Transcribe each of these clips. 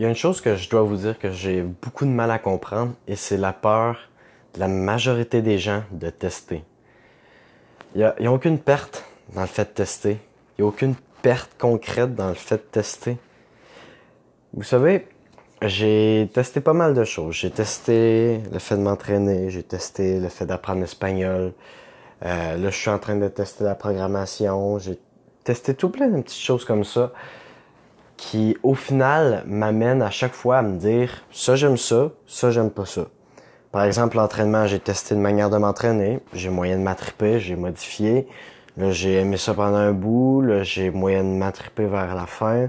Il y a une chose que je dois vous dire que j'ai beaucoup de mal à comprendre et c'est la peur de la majorité des gens de tester. Il n'y a, aucune perte dans le fait de tester. Il n'y a aucune perte concrète dans le fait de tester. Vous savez, j'ai testé pas mal de choses. J'ai testé le fait de m'entraîner, j'ai testé le fait d'apprendre l'espagnol. Euh, là, je suis en train de tester la programmation. J'ai testé tout plein de petites choses comme ça qui, au final, m'amènent à chaque fois à me dire ça j'aime ça, ça j'aime pas ça. Par exemple, l'entraînement, j'ai testé une manière de m'entraîner. J'ai moyen de m'attriper, j'ai modifié. Là, j'ai aimé ça pendant un bout. Là, j'ai moyen de m'attriper vers la fin.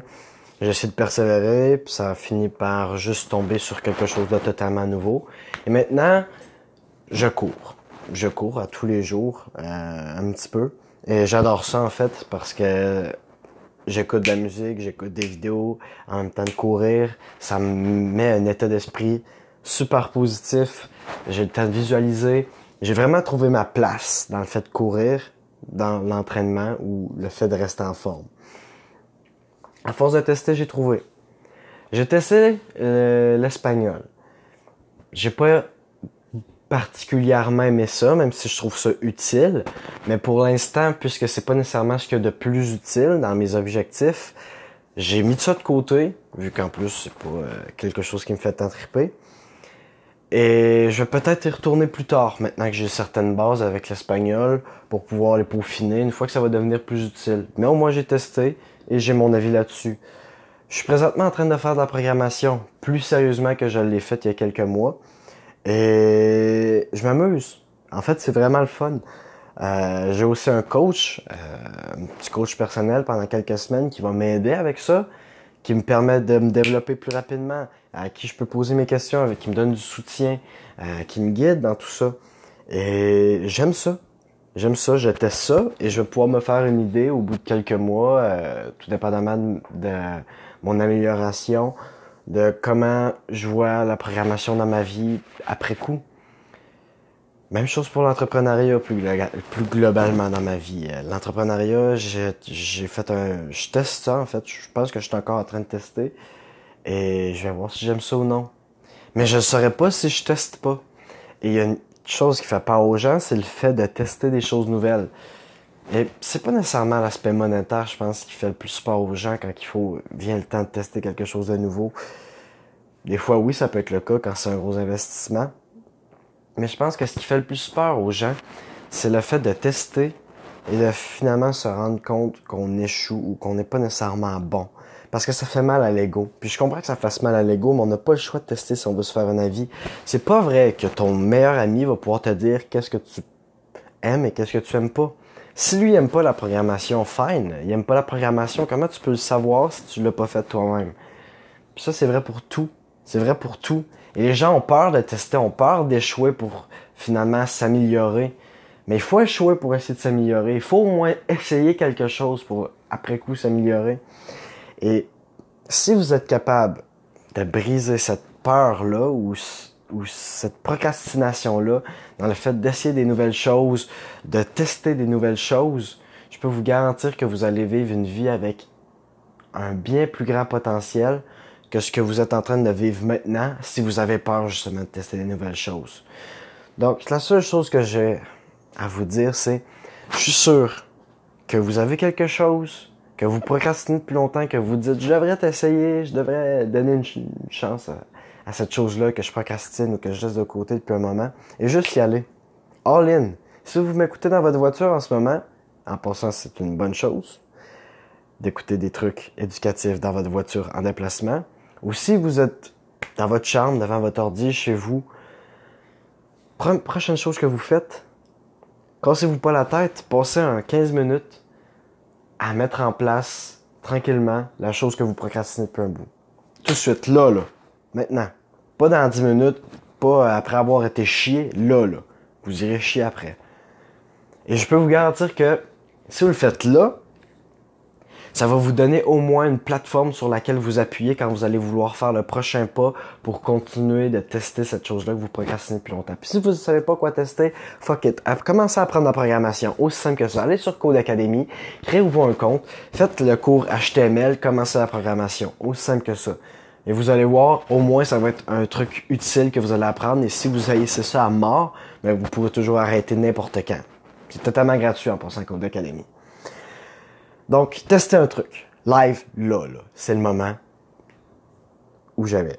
J'ai essayé de persévérer, puis ça a fini par juste tomber sur quelque chose de totalement nouveau. Et maintenant, je cours. Je cours à tous les jours, euh, un petit peu. Et j'adore ça, en fait, parce que j'écoute de la musique, j'écoute des vidéos en même temps de courir. Ça me met un état d'esprit super positif. J'ai le temps de visualiser. J'ai vraiment trouvé ma place dans le fait de courir, dans l'entraînement ou le fait de rester en forme. À force de tester, j'ai trouvé. J'ai testé euh, l'espagnol. J'ai pas particulièrement aimé ça, même si je trouve ça utile. Mais pour l'instant, puisque c'est pas nécessairement ce qu'il y a de plus utile dans mes objectifs, j'ai mis ça de côté, vu qu'en plus c'est pas euh, quelque chose qui me fait tant. Et je vais peut-être y retourner plus tard, maintenant que j'ai certaines bases avec l'espagnol, pour pouvoir les peaufiner une fois que ça va devenir plus utile. Mais au moins j'ai testé et j'ai mon avis là-dessus. Je suis présentement en train de faire de la programmation plus sérieusement que je l'ai fait il y a quelques mois. Et je m'amuse. En fait, c'est vraiment le fun. Euh, j'ai aussi un coach, euh, un petit coach personnel pendant quelques semaines qui va m'aider avec ça, qui me permet de me développer plus rapidement, à qui je peux poser mes questions, avec qui me donne du soutien, euh, qui me guide dans tout ça. Et j'aime ça. J'aime ça, je teste ça et je vais pouvoir me faire une idée au bout de quelques mois, euh, tout dépendamment de, mon amélioration, de comment je vois la programmation dans ma vie après coup. Même chose pour l'entrepreneuriat plus, plus globalement dans ma vie. Euh, l'entrepreneuriat, j'ai fait un... Je teste ça en fait. Je pense que je suis encore en train de tester. Et je vais voir si j'aime ça ou non. Mais je ne saurais pas si je teste pas. Et il y a une chose qui fait peur aux gens, c'est le fait de tester des choses nouvelles. Et c'est pas nécessairement l'aspect monétaire, je pense, qui fait le plus peur aux gens quand il faut vient le temps de tester quelque chose de nouveau. Des fois, oui, ça peut être le cas quand c'est un gros investissement. Mais je pense que ce qui fait le plus peur aux gens, c'est le fait de tester et de finalement se rendre compte qu'on échoue ou qu'on n'est pas nécessairement bon. Parce que ça fait mal à l'ego. Puis je comprends que ça fasse mal à l'ego, mais on n'a pas le choix de tester si on veut se faire un avis. C'est pas vrai que ton meilleur ami va pouvoir te dire qu'est-ce que tu aimes et qu'est-ce que tu aimes pas. Si lui aime pas la programmation, fine. Il aime pas la programmation, comment tu peux le savoir si tu l'as pas fait toi-même? Puis ça, c'est vrai pour tout. C'est vrai pour tout. Et les gens ont peur de tester, ont peur d'échouer pour finalement s'améliorer. Mais il faut échouer pour essayer de s'améliorer. Il faut au moins essayer quelque chose pour après coup s'améliorer. Et si vous êtes capable de briser cette peur-là ou, ou cette procrastination-là dans le fait d'essayer des nouvelles choses, de tester des nouvelles choses, je peux vous garantir que vous allez vivre une vie avec un bien plus grand potentiel que ce que vous êtes en train de vivre maintenant si vous avez peur justement de tester des nouvelles choses. Donc, la seule chose que j'ai à vous dire, c'est, je suis sûr que vous avez quelque chose que vous procrastinez depuis longtemps, que vous dites, je devrais t'essayer, je devrais donner une, chance à, cette chose-là que je procrastine ou que je laisse de côté depuis un moment, et juste y aller. All in. Si vous m'écoutez dans votre voiture en ce moment, en passant, c'est une bonne chose d'écouter des trucs éducatifs dans votre voiture en déplacement, ou si vous êtes dans votre chambre, devant votre ordi, chez vous, prochaine chose que vous faites, cassez-vous pas la tête, passez un 15 minutes à mettre en place tranquillement la chose que vous procrastinez depuis un bout. Tout de suite, là, là. Maintenant. Pas dans 10 minutes, pas après avoir été chié, là, là. Vous irez chier après. Et je peux vous garantir que si vous le faites là, ça va vous donner au moins une plateforme sur laquelle vous appuyer quand vous allez vouloir faire le prochain pas pour continuer de tester cette chose-là que vous procrastinez depuis longtemps. Puis si vous ne savez pas quoi tester, fuck it. Commencez à apprendre la programmation. Aussi simple que ça. Allez sur Code Academy, créez-vous un compte, faites le cours HTML, commencez la programmation. Aussi simple que ça. Et vous allez voir, au moins, ça va être un truc utile que vous allez apprendre. Et si vous haïssez ça à mort, ben, vous pourrez toujours arrêter n'importe quand. C'est totalement gratuit en passant Code Academy. Donc, testez un truc. Live, là, là. C'est le moment où j'avais.